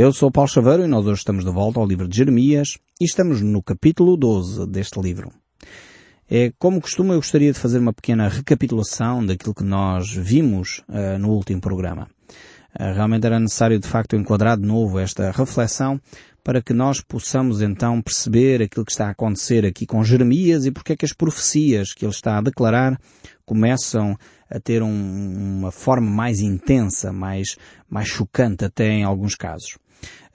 Eu sou Paulo Chaveiro e nós hoje estamos de volta ao livro de Jeremias e estamos no capítulo 12 deste livro. É, como costume, eu gostaria de fazer uma pequena recapitulação daquilo que nós vimos uh, no último programa. Uh, realmente era necessário, de facto, enquadrar de novo esta reflexão para que nós possamos então perceber aquilo que está a acontecer aqui com Jeremias e porque é que as profecias que ele está a declarar começam a ter um, uma forma mais intensa, mais, mais chocante até em alguns casos.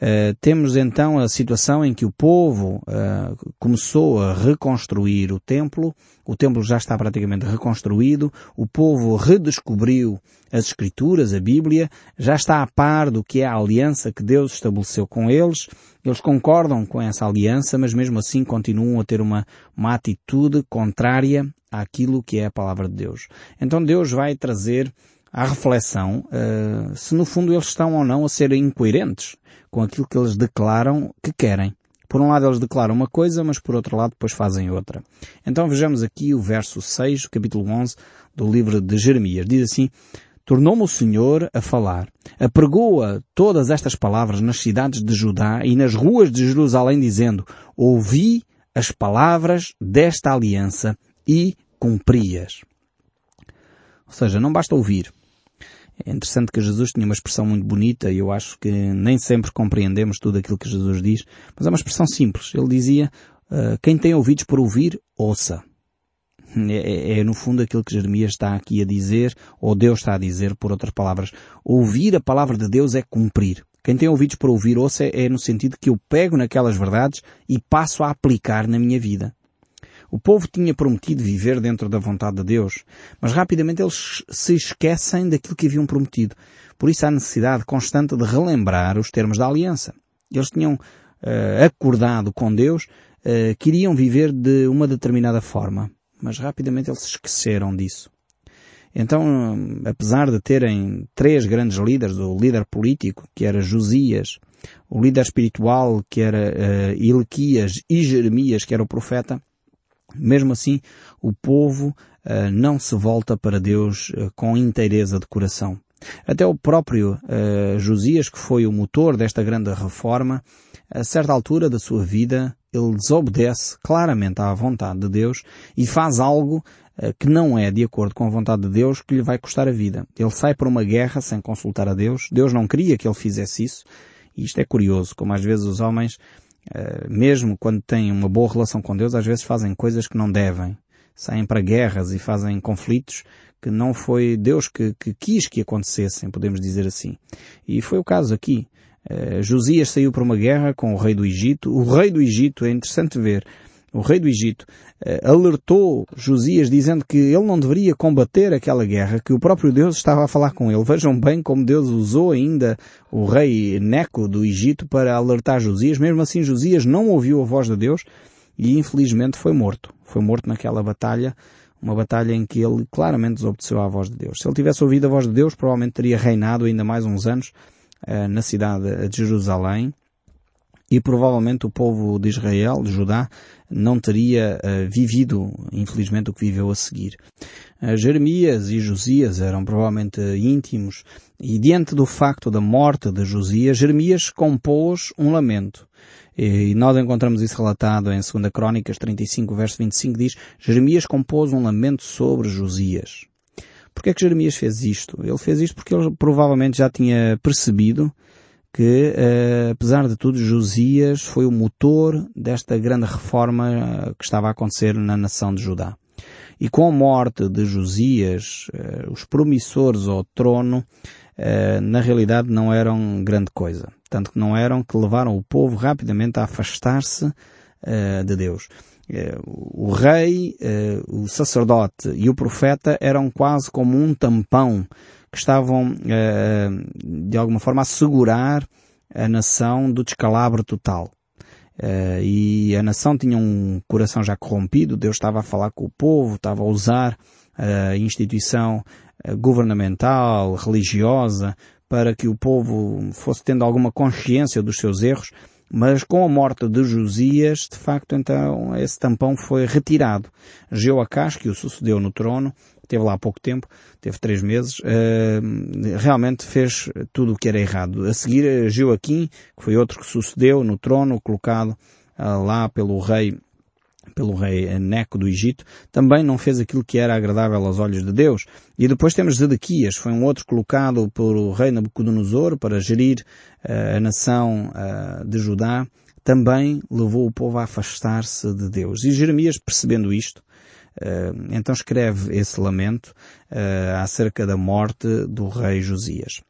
Uh, temos então a situação em que o povo uh, começou a reconstruir o templo, o templo já está praticamente reconstruído, o povo redescobriu as Escrituras, a Bíblia, já está a par do que é a aliança que Deus estabeleceu com eles, eles concordam com essa aliança, mas mesmo assim continuam a ter uma, uma atitude contrária àquilo que é a palavra de Deus. Então Deus vai trazer à reflexão uh, se no fundo eles estão ou não a ser incoerentes com aquilo que eles declaram que querem. Por um lado eles declaram uma coisa, mas por outro lado depois fazem outra. Então vejamos aqui o verso 6, capítulo 11 do livro de Jeremias. Diz assim, Tornou-me o Senhor a falar. Apregoa todas estas palavras nas cidades de Judá e nas ruas de Jerusalém dizendo, ouvi as palavras desta aliança e cumpri-as. Ou seja, não basta ouvir. É interessante que Jesus tinha uma expressão muito bonita e eu acho que nem sempre compreendemos tudo aquilo que Jesus diz, mas é uma expressão simples. Ele dizia, uh, quem tem ouvidos por ouvir, ouça. É, é, é, no fundo aquilo que Jeremias está aqui a dizer, ou Deus está a dizer, por outras palavras. Ouvir a palavra de Deus é cumprir. Quem tem ouvidos para ouvir, ouça é no sentido que eu pego naquelas verdades e passo a aplicar na minha vida. O povo tinha prometido viver dentro da vontade de Deus, mas rapidamente eles se esquecem daquilo que haviam prometido. Por isso há necessidade constante de relembrar os termos da aliança. Eles tinham uh, acordado com Deus uh, que iriam viver de uma determinada forma, mas rapidamente eles se esqueceram disso. Então, apesar de terem três grandes líderes, o líder político, que era Josias, o líder espiritual, que era uh, Ilquias, e Jeremias, que era o profeta, mesmo assim, o povo uh, não se volta para Deus uh, com inteireza de coração. Até o próprio uh, Josias, que foi o motor desta grande reforma, a certa altura da sua vida, ele desobedece claramente à vontade de Deus e faz algo que não é de acordo com a vontade de Deus que lhe vai custar a vida. Ele sai para uma guerra sem consultar a Deus. Deus não queria que ele fizesse isso. E isto é curioso, como às vezes os homens mesmo quando têm uma boa relação com Deus, às vezes fazem coisas que não devem. Saem para guerras e fazem conflitos que não foi Deus que, que quis que acontecessem, podemos dizer assim. E foi o caso aqui. Uh, Josias saiu para uma guerra com o rei do Egito. O rei do Egito, é interessante ver, o rei do Egito, eh, alertou Josias dizendo que ele não deveria combater aquela guerra, que o próprio Deus estava a falar com ele. Vejam bem como Deus usou ainda o rei Neco do Egito para alertar Josias. Mesmo assim, Josias não ouviu a voz de Deus e infelizmente foi morto. Foi morto naquela batalha, uma batalha em que ele claramente desobedeceu à voz de Deus. Se ele tivesse ouvido a voz de Deus, provavelmente teria reinado ainda mais uns anos uh, na cidade de Jerusalém e provavelmente o povo de Israel, de Judá, não teria uh, vivido, infelizmente, o que viveu a seguir. Uh, Jeremias e Josias eram provavelmente íntimos e diante do facto da morte de Josias, Jeremias compôs um lamento. E nós encontramos isso relatado em 2 Crónicas 35, verso 25, diz Jeremias compôs um lamento sobre Josias. Porquê é que Jeremias fez isto? Ele fez isto porque ele provavelmente já tinha percebido que, uh, apesar de tudo, Josias foi o motor desta grande reforma uh, que estava a acontecer na nação de Judá. E com a morte de Josias, uh, os promissores ao trono, na realidade não eram grande coisa. Tanto que não eram que levaram o povo rapidamente a afastar-se de Deus. O rei, o sacerdote e o profeta eram quase como um tampão que estavam, eh, de alguma forma, a segurar a nação do descalabro total. Uh, e a nação tinha um coração já corrompido, Deus estava a falar com o povo, estava a usar a instituição eh, governamental, religiosa, para que o povo fosse tendo alguma consciência dos seus erros, mas com a morte de Josias, de facto, então, esse tampão foi retirado. Jeoacás, que o sucedeu no trono, teve lá há pouco tempo, teve três meses, uh, realmente fez tudo o que era errado. A seguir, Joaquim, que foi outro que sucedeu no trono, colocado uh, lá pelo rei pelo rei Neco do Egito, também não fez aquilo que era agradável aos olhos de Deus. E depois temos Zedequias, foi um outro colocado pelo rei Nabucodonosor para gerir uh, a nação uh, de Judá, também levou o povo a afastar-se de Deus. E Jeremias, percebendo isto, então escreve esse lamento uh, acerca da morte do rei Josias.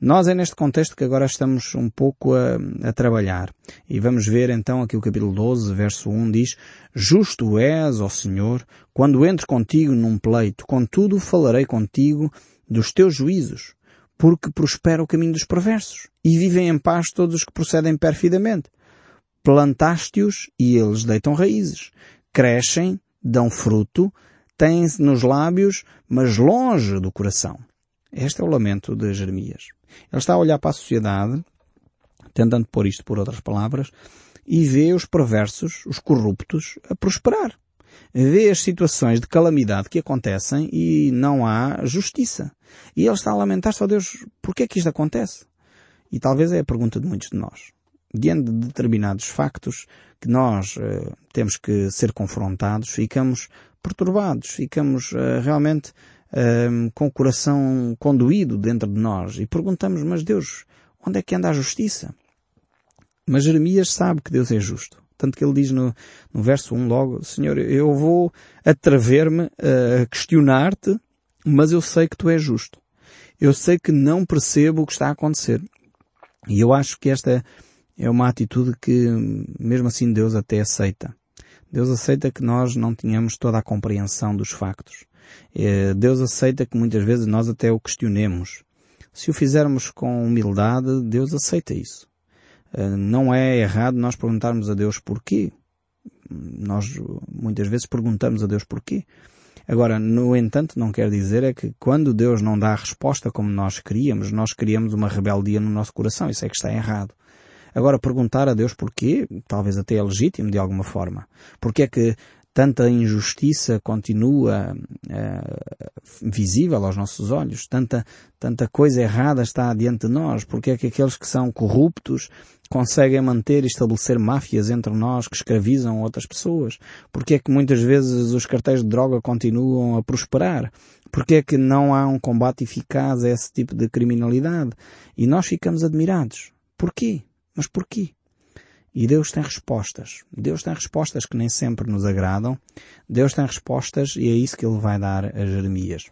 Nós é neste contexto que agora estamos um pouco a, a, trabalhar. E vamos ver então aqui o capítulo 12, verso 1 diz, Justo és, ó Senhor, quando entro contigo num pleito, contudo falarei contigo dos teus juízos, porque prospera o caminho dos perversos, e vivem em paz todos os que procedem perfidamente. Plantaste-os e eles deitam raízes, crescem dão fruto, têm-se nos lábios, mas longe do coração. Este é o lamento de Jeremias. Ele está a olhar para a sociedade, tentando pôr isto por outras palavras, e vê os perversos, os corruptos, a prosperar. Vê as situações de calamidade que acontecem e não há justiça. E ele está a lamentar-se, ó oh Deus, porquê é que isto acontece? E talvez é a pergunta de muitos de nós diante de determinados factos que nós uh, temos que ser confrontados, ficamos perturbados, ficamos uh, realmente uh, com o coração conduído dentro de nós e perguntamos, mas Deus, onde é que anda a justiça? Mas Jeremias sabe que Deus é justo. Tanto que ele diz no, no verso 1 logo, Senhor, eu vou atrever-me a questionar-te, mas eu sei que tu és justo. Eu sei que não percebo o que está a acontecer. E eu acho que esta é uma atitude que, mesmo assim, Deus até aceita. Deus aceita que nós não tenhamos toda a compreensão dos factos. É, Deus aceita que muitas vezes nós até o questionemos. Se o fizermos com humildade, Deus aceita isso. É, não é errado nós perguntarmos a Deus porquê. Nós muitas vezes perguntamos a Deus porquê. Agora, no entanto, não quer dizer é que quando Deus não dá a resposta como nós queríamos, nós criamos uma rebeldia no nosso coração. Isso é que está errado. Agora, perguntar a Deus porquê, talvez até é legítimo de alguma forma. Porque é que tanta injustiça continua uh, visível aos nossos olhos, tanta, tanta coisa errada está diante de nós, porque é que aqueles que são corruptos conseguem manter e estabelecer máfias entre nós que escravizam outras pessoas, porque é que muitas vezes os cartéis de droga continuam a prosperar, porque é que não há um combate eficaz a esse tipo de criminalidade e nós ficamos admirados. Porquê? Mas porquê? E Deus tem respostas. Deus tem respostas que nem sempre nos agradam. Deus tem respostas e é isso que Ele vai dar a Jeremias.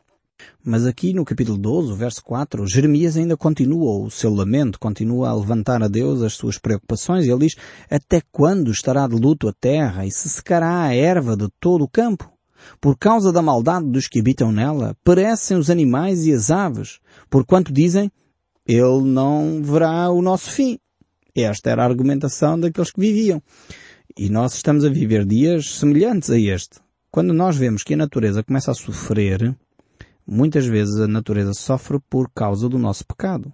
Mas aqui no capítulo 12, verso 4, Jeremias ainda continua o seu lamento, continua a levantar a Deus as suas preocupações e ele diz, até quando estará de luto a terra e se secará a erva de todo o campo? Por causa da maldade dos que habitam nela, perecem os animais e as aves, porquanto dizem, ele não verá o nosso fim. Esta era a argumentação daqueles que viviam. E nós estamos a viver dias semelhantes a este. Quando nós vemos que a natureza começa a sofrer, muitas vezes a natureza sofre por causa do nosso pecado.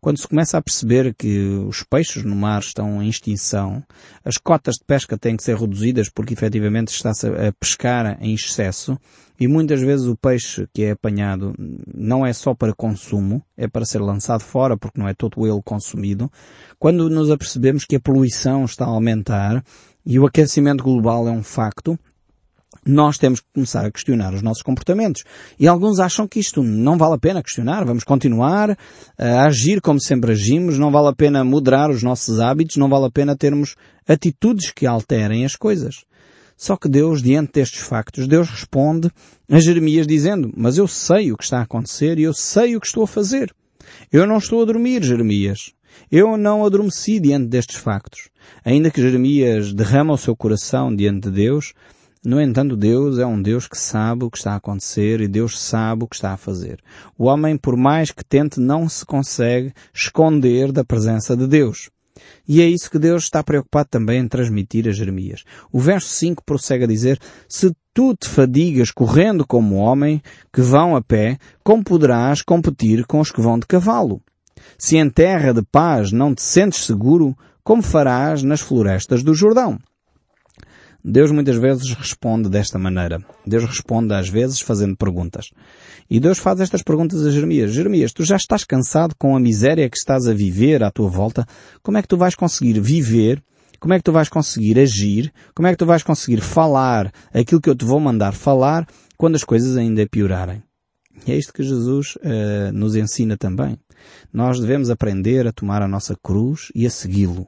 Quando se começa a perceber que os peixes no mar estão em extinção, as cotas de pesca têm que ser reduzidas porque efetivamente está-se a pescar em excesso e muitas vezes o peixe que é apanhado não é só para consumo, é para ser lançado fora porque não é todo ele consumido. Quando nos apercebemos que a poluição está a aumentar e o aquecimento global é um facto, nós temos que começar a questionar os nossos comportamentos. E alguns acham que isto não vale a pena questionar, vamos continuar a agir como sempre agimos, não vale a pena moderar os nossos hábitos, não vale a pena termos atitudes que alterem as coisas. Só que Deus, diante destes factos, Deus responde a Jeremias dizendo, mas eu sei o que está a acontecer e eu sei o que estou a fazer. Eu não estou a dormir, Jeremias. Eu não adormeci diante destes factos. Ainda que Jeremias derrama o seu coração diante de Deus, no entanto, Deus é um Deus que sabe o que está a acontecer e Deus sabe o que está a fazer. O homem, por mais que tente, não se consegue esconder da presença de Deus. E é isso que Deus está preocupado também em transmitir a Jeremias. O verso 5 prossegue a dizer, Se tu te fadigas correndo como homem que vão a pé, como poderás competir com os que vão de cavalo? Se em terra de paz não te sentes seguro, como farás nas florestas do Jordão? Deus muitas vezes responde desta maneira. Deus responde às vezes fazendo perguntas. E Deus faz estas perguntas a Jeremias. Jeremias, tu já estás cansado com a miséria que estás a viver à tua volta? Como é que tu vais conseguir viver? Como é que tu vais conseguir agir? Como é que tu vais conseguir falar aquilo que eu te vou mandar falar quando as coisas ainda piorarem? E é isto que Jesus uh, nos ensina também. Nós devemos aprender a tomar a nossa cruz e a segui-lo.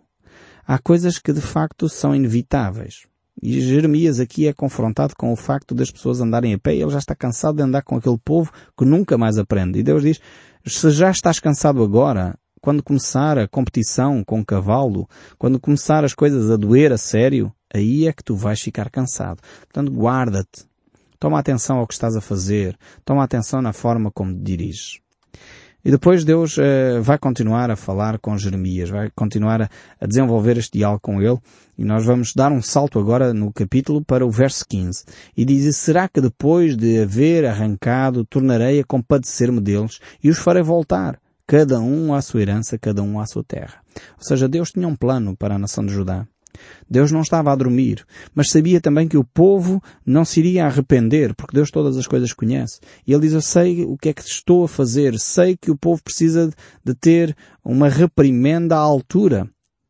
Há coisas que de facto são inevitáveis. E Jeremias aqui é confrontado com o facto das pessoas andarem a pé e ele já está cansado de andar com aquele povo que nunca mais aprende. E Deus diz, se já estás cansado agora, quando começar a competição com cavalo, quando começar as coisas a doer a sério, aí é que tu vais ficar cansado. Portanto, guarda-te. Toma atenção ao que estás a fazer. Toma atenção na forma como te diriges. E depois Deus uh, vai continuar a falar com Jeremias, vai continuar a, a, desenvolver este diálogo com ele. E nós vamos dar um salto agora no capítulo para o verso 15. E diz, será que depois de haver arrancado, tornarei a compadecer-me deles e os farei voltar, cada um à sua herança, cada um à sua terra. Ou seja, Deus tinha um plano para a nação de Judá. Deus não estava a dormir, mas sabia também que o povo não se iria arrepender, porque Deus todas as coisas conhece. E ele diz, eu sei o que é que estou a fazer, sei que o povo precisa de ter uma reprimenda à altura.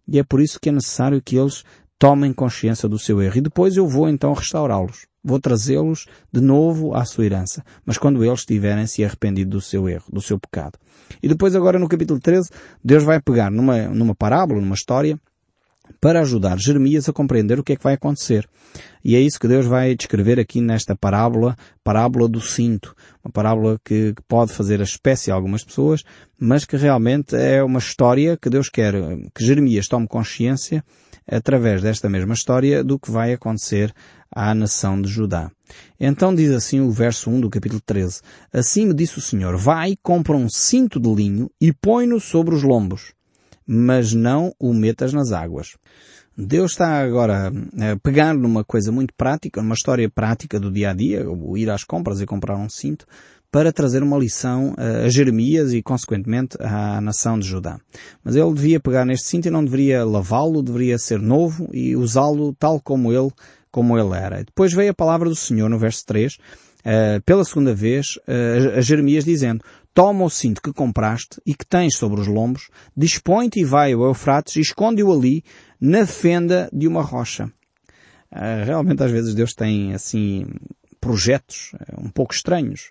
E é por isso que é necessário que eles tomem consciência do seu erro. E depois eu vou então restaurá-los. Vou trazê-los de novo à sua herança. Mas quando eles tiverem se arrependido do seu erro, do seu pecado. E depois agora no capítulo 13, Deus vai pegar numa, numa parábola, numa história, para ajudar Jeremias a compreender o que é que vai acontecer. E é isso que Deus vai descrever aqui nesta parábola, parábola do cinto. Uma parábola que, pode fazer a espécie a algumas pessoas, mas que realmente é uma história que Deus quer que Jeremias tome consciência através desta mesma história do que vai acontecer à nação de Judá. Então diz assim o verso 1 do capítulo 13. Assim me disse o Senhor, vai, compra um cinto de linho e põe-no sobre os lombos mas não o metas nas águas. Deus está agora a pegar numa coisa muito prática, numa história prática do dia a dia, o ir às compras e comprar um cinto, para trazer uma lição a Jeremias e, consequentemente, à nação de Judá. Mas ele devia pegar neste cinto e não deveria lavá-lo, deveria ser novo e usá-lo tal como ele, como ele era. Depois veio a palavra do Senhor no verso 3, Uh, pela segunda vez, a Jeremias dizendo, toma o cinto que compraste e que tens sobre os lombos, dispõe-te e vai ao Eufrates e esconde-o ali na fenda de uma rocha. Uh, realmente às vezes Deus tem assim projetos uh, um pouco estranhos.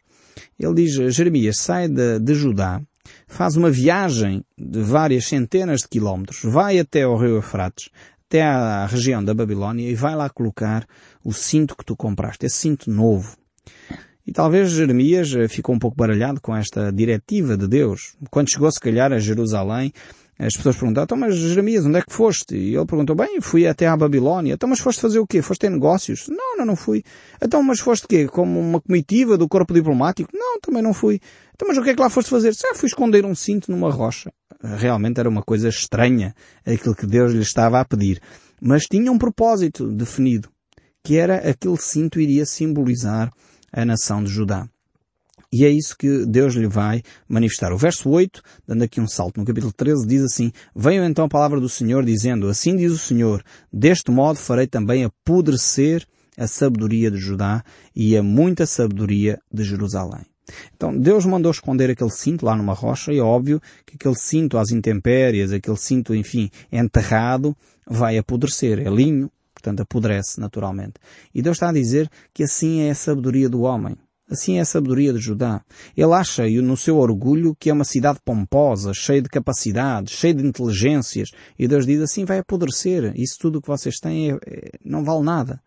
Ele diz, Jeremias, sai de, de Judá, faz uma viagem de várias centenas de quilómetros, vai até ao rio Eufrates, até à região da Babilónia e vai lá colocar o cinto que tu compraste, esse cinto novo. E talvez Jeremias eh, ficou um pouco baralhado com esta diretiva de Deus. Quando chegou se calhar a Jerusalém, as pessoas perguntaram, então mas Jeremias, onde é que foste? E ele perguntou, bem, fui até à Babilónia. Então mas foste fazer o quê? Foste ter negócios? Não, não, não fui. Então mas foste quê? Como uma comitiva do corpo diplomático? Não, também não fui. Então mas o que é que lá foste fazer? Ah, fui esconder um cinto numa rocha. Realmente era uma coisa estranha aquilo que Deus lhe estava a pedir. Mas tinha um propósito definido, que era aquele cinto iria simbolizar a nação de Judá. E é isso que Deus lhe vai manifestar. O verso 8, dando aqui um salto no capítulo 13, diz assim, Veio então a palavra do Senhor dizendo, Assim diz o Senhor, deste modo farei também apodrecer a sabedoria de Judá e a muita sabedoria de Jerusalém. Então Deus mandou esconder aquele cinto lá numa rocha e é óbvio que aquele cinto às intempéries, aquele cinto, enfim, enterrado, vai apodrecer. É linho, portanto apodrece naturalmente. E Deus está a dizer que assim é a sabedoria do homem. Assim é a sabedoria de Judá. Ele acha no seu orgulho que é uma cidade pomposa, cheia de capacidades, cheia de inteligências. E Deus diz assim vai apodrecer. Isso tudo que vocês têm é, é, não vale nada.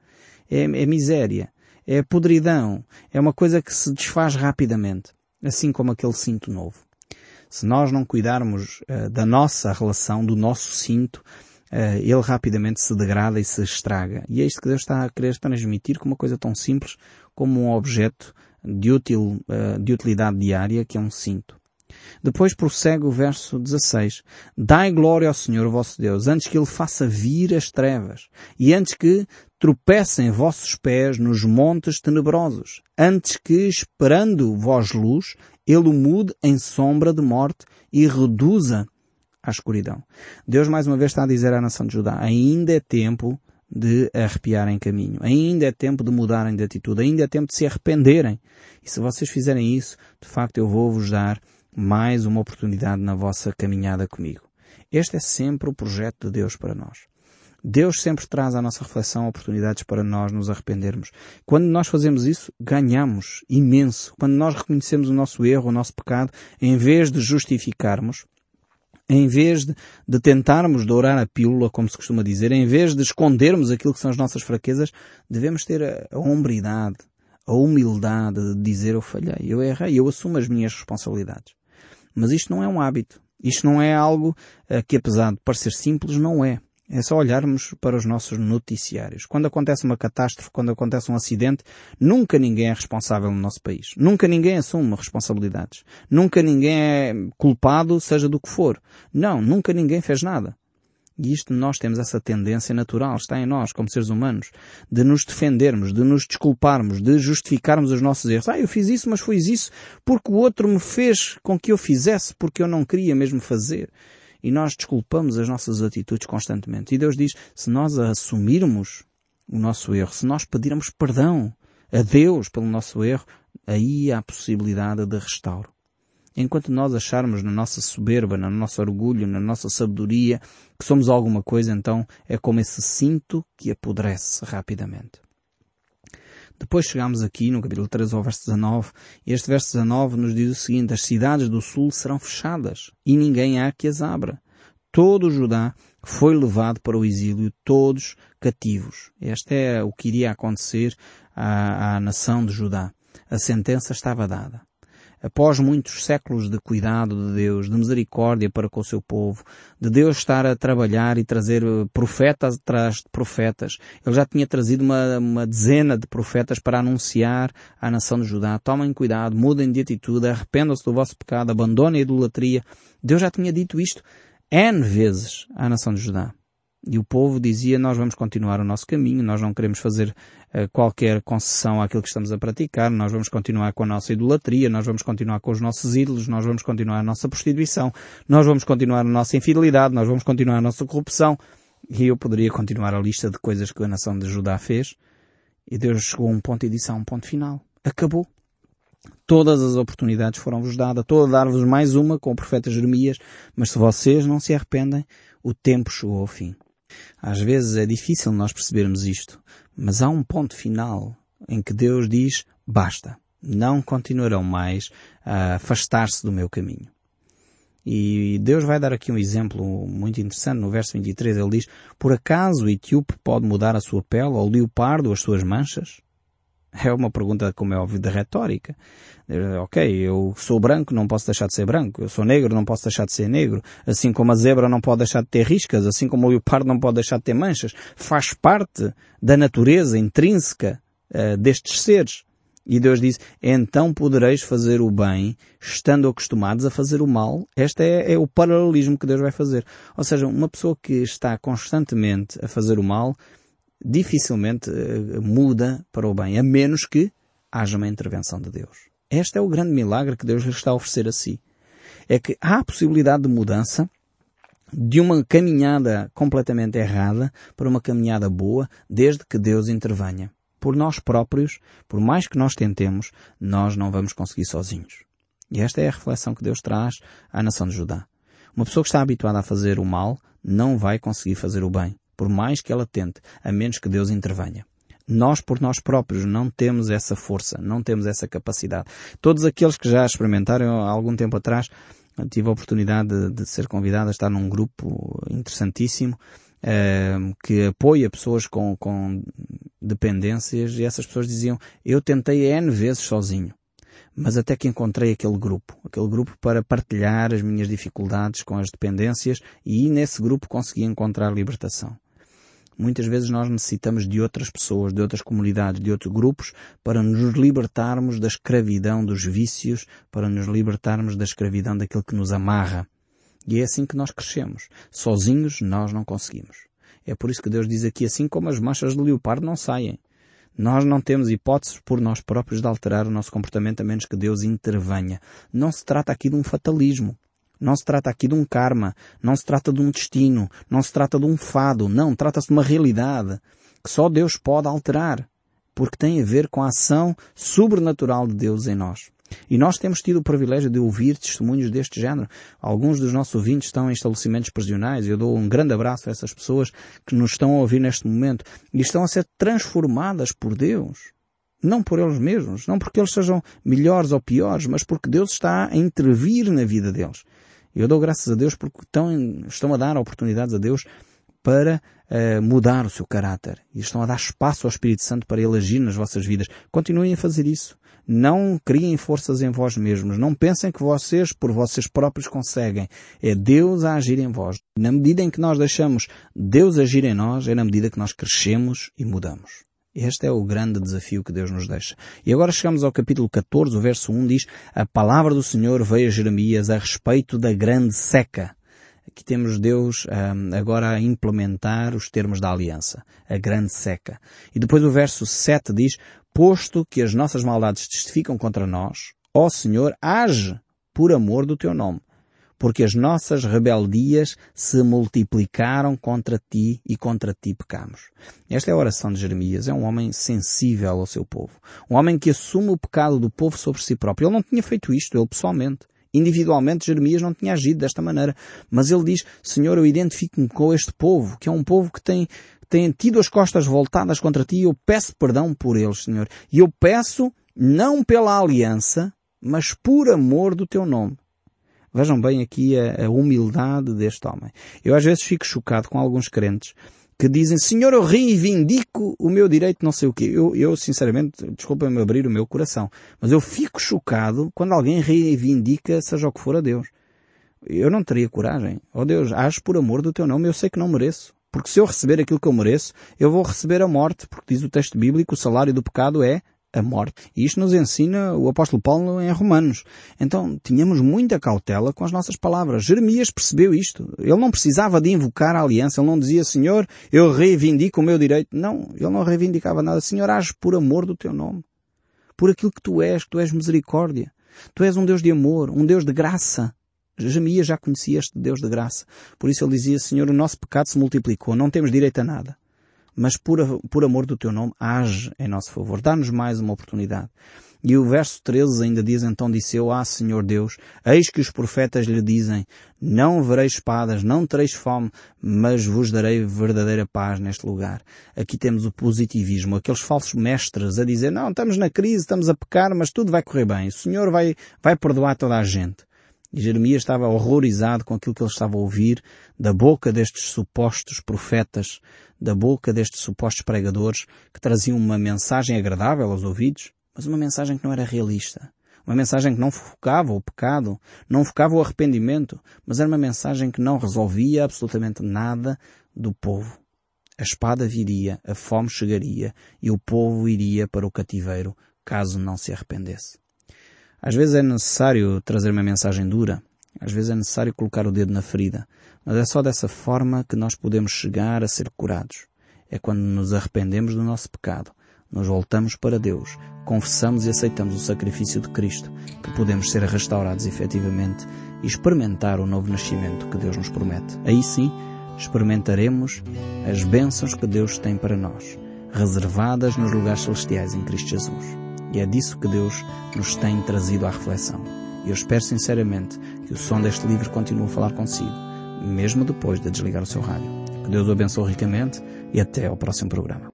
É, é miséria. É podridão. É uma coisa que se desfaz rapidamente. Assim como aquele cinto novo. Se nós não cuidarmos uh, da nossa relação, do nosso cinto, ele rapidamente se degrada e se estraga. E é isto que Deus está a querer transmitir com uma coisa tão simples como um objeto de, útil, uh, de utilidade diária que é um cinto. Depois prossegue o verso 16. Dai glória ao Senhor vosso Deus, antes que Ele faça vir as trevas, e antes que tropecem vossos pés nos montes tenebrosos, antes que, esperando vós luz, Ele o mude em sombra de morte e reduza à escuridão. Deus mais uma vez está a dizer à nação de Judá, ainda é tempo de arrepiarem caminho. Ainda é tempo de mudarem de atitude. Ainda é tempo de se arrependerem. E se vocês fizerem isso, de facto eu vou vos dar mais uma oportunidade na vossa caminhada comigo. Este é sempre o projeto de Deus para nós. Deus sempre traz à nossa reflexão oportunidades para nós nos arrependermos. Quando nós fazemos isso, ganhamos imenso. Quando nós reconhecemos o nosso erro, o nosso pecado, em vez de justificarmos, em vez de, de tentarmos dourar a pílula, como se costuma dizer, em vez de escondermos aquilo que são as nossas fraquezas, devemos ter a, a hombridade, a humildade de dizer eu falhei, eu errei, eu assumo as minhas responsabilidades. Mas isto não é um hábito. Isto não é algo uh, que, apesar de parecer simples, não é. É só olharmos para os nossos noticiários. Quando acontece uma catástrofe, quando acontece um acidente, nunca ninguém é responsável no nosso país. Nunca ninguém assume responsabilidades. Nunca ninguém é culpado, seja do que for. Não, nunca ninguém fez nada. E isto nós temos essa tendência natural, está em nós, como seres humanos, de nos defendermos, de nos desculparmos, de justificarmos os nossos erros. Ah, eu fiz isso, mas foi isso porque o outro me fez com que eu fizesse, porque eu não queria mesmo fazer e nós desculpamos as nossas atitudes constantemente. E Deus diz, se nós assumirmos o nosso erro, se nós pedirmos perdão a Deus pelo nosso erro, aí há a possibilidade de restauro. Enquanto nós acharmos na nossa soberba, no nosso orgulho, na nossa sabedoria, que somos alguma coisa, então é como esse cinto que apodrece rapidamente. Depois chegamos aqui no capítulo 3 ao verso 19, e este verso 19 nos diz o seguinte, as cidades do sul serão fechadas, e ninguém há que as abra. Todo o Judá foi levado para o exílio, todos cativos. Este é o que iria acontecer à, à nação de Judá. A sentença estava dada após muitos séculos de cuidado de Deus, de misericórdia para com o seu povo, de Deus estar a trabalhar e trazer eh, profetas atrás de profetas, ele já tinha trazido uma, uma dezena de profetas para anunciar à nação de Judá, tomem cuidado, mudem de atitude, arrependam-se do vosso pecado, abandonem a idolatria. Deus já tinha dito isto N vezes à nação de Judá. E o povo dizia, nós vamos continuar o nosso caminho, nós não queremos fazer uh, qualquer concessão àquilo que estamos a praticar, nós vamos continuar com a nossa idolatria, nós vamos continuar com os nossos ídolos, nós vamos continuar a nossa prostituição, nós vamos continuar a nossa infidelidade, nós vamos continuar a nossa corrupção. E eu poderia continuar a lista de coisas que a nação de Judá fez. E Deus chegou a um ponto e disse, um ponto final. Acabou. Todas as oportunidades foram-vos dadas, estou a dar-vos mais uma com o profeta Jeremias, mas se vocês não se arrependem, o tempo chegou ao fim. Às vezes é difícil nós percebermos isto, mas há um ponto final em que Deus diz basta. Não continuarão mais a afastar-se do meu caminho. E Deus vai dar aqui um exemplo muito interessante. No verso 23 ele diz, por acaso o etíope pode mudar a sua pele ou o leopardo as suas manchas? É uma pergunta, como é óbvio, de retórica. Eh, ok, eu sou branco, não posso deixar de ser branco. Eu sou negro, não posso deixar de ser negro. Assim como a zebra não pode deixar de ter riscas, assim como o leopardo não pode deixar de ter manchas. Faz parte da natureza intrínseca uh, destes seres. E Deus diz, então podereis fazer o bem, estando acostumados a fazer o mal. Este é, é o paralelismo que Deus vai fazer. Ou seja, uma pessoa que está constantemente a fazer o mal, dificilmente uh, muda para o bem, a menos que haja uma intervenção de Deus. Este é o grande milagre que Deus lhe está a oferecer a si. É que há a possibilidade de mudança de uma caminhada completamente errada para uma caminhada boa, desde que Deus intervenha. Por nós próprios, por mais que nós tentemos, nós não vamos conseguir sozinhos. E esta é a reflexão que Deus traz à nação de Judá. Uma pessoa que está habituada a fazer o mal não vai conseguir fazer o bem por mais que ela tente, a menos que Deus intervenha. Nós por nós próprios não temos essa força, não temos essa capacidade. Todos aqueles que já experimentaram há algum tempo atrás, tive a oportunidade de, de ser convidado a estar num grupo interessantíssimo eh, que apoia pessoas com, com dependências e essas pessoas diziam eu tentei N vezes sozinho mas até que encontrei aquele grupo, aquele grupo para partilhar as minhas dificuldades com as dependências e nesse grupo consegui encontrar libertação. Muitas vezes nós necessitamos de outras pessoas, de outras comunidades, de outros grupos para nos libertarmos da escravidão dos vícios, para nos libertarmos da escravidão daquilo que nos amarra. E é assim que nós crescemos. Sozinhos nós não conseguimos. É por isso que Deus diz aqui assim como as manchas de leopardo não saem. Nós não temos hipóteses por nós próprios de alterar o nosso comportamento a menos que Deus intervenha. Não se trata aqui de um fatalismo. Não se trata aqui de um karma, não se trata de um destino, não se trata de um fado, não, trata-se de uma realidade que só Deus pode alterar, porque tem a ver com a ação sobrenatural de Deus em nós. E nós temos tido o privilégio de ouvir testemunhos deste género. Alguns dos nossos ouvintes estão em estabelecimentos prisionais. Eu dou um grande abraço a essas pessoas que nos estão a ouvir neste momento e estão a ser transformadas por Deus. Não por eles mesmos, não porque eles sejam melhores ou piores, mas porque Deus está a intervir na vida deles. Eu dou graças a Deus porque estão, estão a dar oportunidades a Deus para uh, mudar o seu caráter. E estão a dar espaço ao Espírito Santo para ele agir nas vossas vidas. Continuem a fazer isso. Não criem forças em vós mesmos. Não pensem que vocês, por vocês próprios, conseguem. É Deus a agir em vós. Na medida em que nós deixamos Deus agir em nós, é na medida que nós crescemos e mudamos. Este é o grande desafio que Deus nos deixa. E agora chegamos ao capítulo 14, o verso 1 diz, a palavra do Senhor veio a Jeremias a respeito da grande seca. Aqui temos Deus um, agora a implementar os termos da aliança, a grande seca. E depois o verso 7 diz, posto que as nossas maldades testificam contra nós, ó Senhor, age por amor do teu nome, porque as nossas rebeldias se multiplicaram contra ti e contra ti pecamos. Esta é a oração de Jeremias. É um homem sensível ao seu povo. Um homem que assume o pecado do povo sobre si próprio. Ele não tinha feito isto, ele pessoalmente. Individualmente Jeremias não tinha agido desta maneira. Mas ele diz, Senhor, eu identifico-me com este povo, que é um povo que tem têm tido as costas voltadas contra ti, eu peço perdão por eles, Senhor. E eu peço não pela aliança, mas por amor do teu nome. Vejam bem aqui a, a, humildade deste homem. Eu às vezes fico chocado com alguns crentes que dizem, Senhor, eu reivindico o meu direito não sei o quê. Eu, eu sinceramente, desculpa-me abrir o meu coração, mas eu fico chocado quando alguém reivindica seja o que for a Deus. Eu não teria coragem. Oh Deus, age por amor do teu nome, eu sei que não mereço. Porque se eu receber aquilo que eu mereço, eu vou receber a morte, porque diz o texto bíblico, o salário do pecado é a morte. E isto nos ensina o apóstolo Paulo em Romanos. Então, tínhamos muita cautela com as nossas palavras. Jeremias percebeu isto. Ele não precisava de invocar a aliança. Ele não dizia, Senhor, eu reivindico o meu direito. Não, ele não reivindicava nada. Senhor, age por amor do teu nome. Por aquilo que tu és, que tu és misericórdia. Tu és um Deus de amor, um Deus de graça. Jeremias já conhecia este Deus de graça. Por isso ele dizia, Senhor, o nosso pecado se multiplicou, não temos direito a nada. Mas por, por amor do teu nome, age em nosso favor. Dá-nos mais uma oportunidade. E o verso 13 ainda diz, então disse eu, ah Senhor Deus, eis que os profetas lhe dizem, não verei espadas, não tereis fome, mas vos darei verdadeira paz neste lugar. Aqui temos o positivismo, aqueles falsos mestres a dizer, não, estamos na crise, estamos a pecar, mas tudo vai correr bem. O Senhor vai, vai perdoar toda a gente. E Jeremias estava horrorizado com aquilo que ele estava a ouvir da boca destes supostos profetas, da boca destes supostos pregadores que traziam uma mensagem agradável aos ouvidos, mas uma mensagem que não era realista. Uma mensagem que não focava o pecado, não focava o arrependimento, mas era uma mensagem que não resolvia absolutamente nada do povo. A espada viria, a fome chegaria e o povo iria para o cativeiro caso não se arrependesse. Às vezes é necessário trazer uma mensagem dura, às vezes é necessário colocar o dedo na ferida, mas é só dessa forma que nós podemos chegar a ser curados. É quando nos arrependemos do nosso pecado, nos voltamos para Deus, confessamos e aceitamos o sacrifício de Cristo, que podemos ser restaurados efetivamente e experimentar o novo nascimento que Deus nos promete. Aí sim, experimentaremos as bênçãos que Deus tem para nós, reservadas nos lugares celestiais em Cristo Jesus. E é disso que Deus nos tem trazido à reflexão. E eu espero sinceramente que o som deste livro continue a falar consigo, mesmo depois de desligar o seu rádio. Que Deus o abençoe ricamente e até ao próximo programa.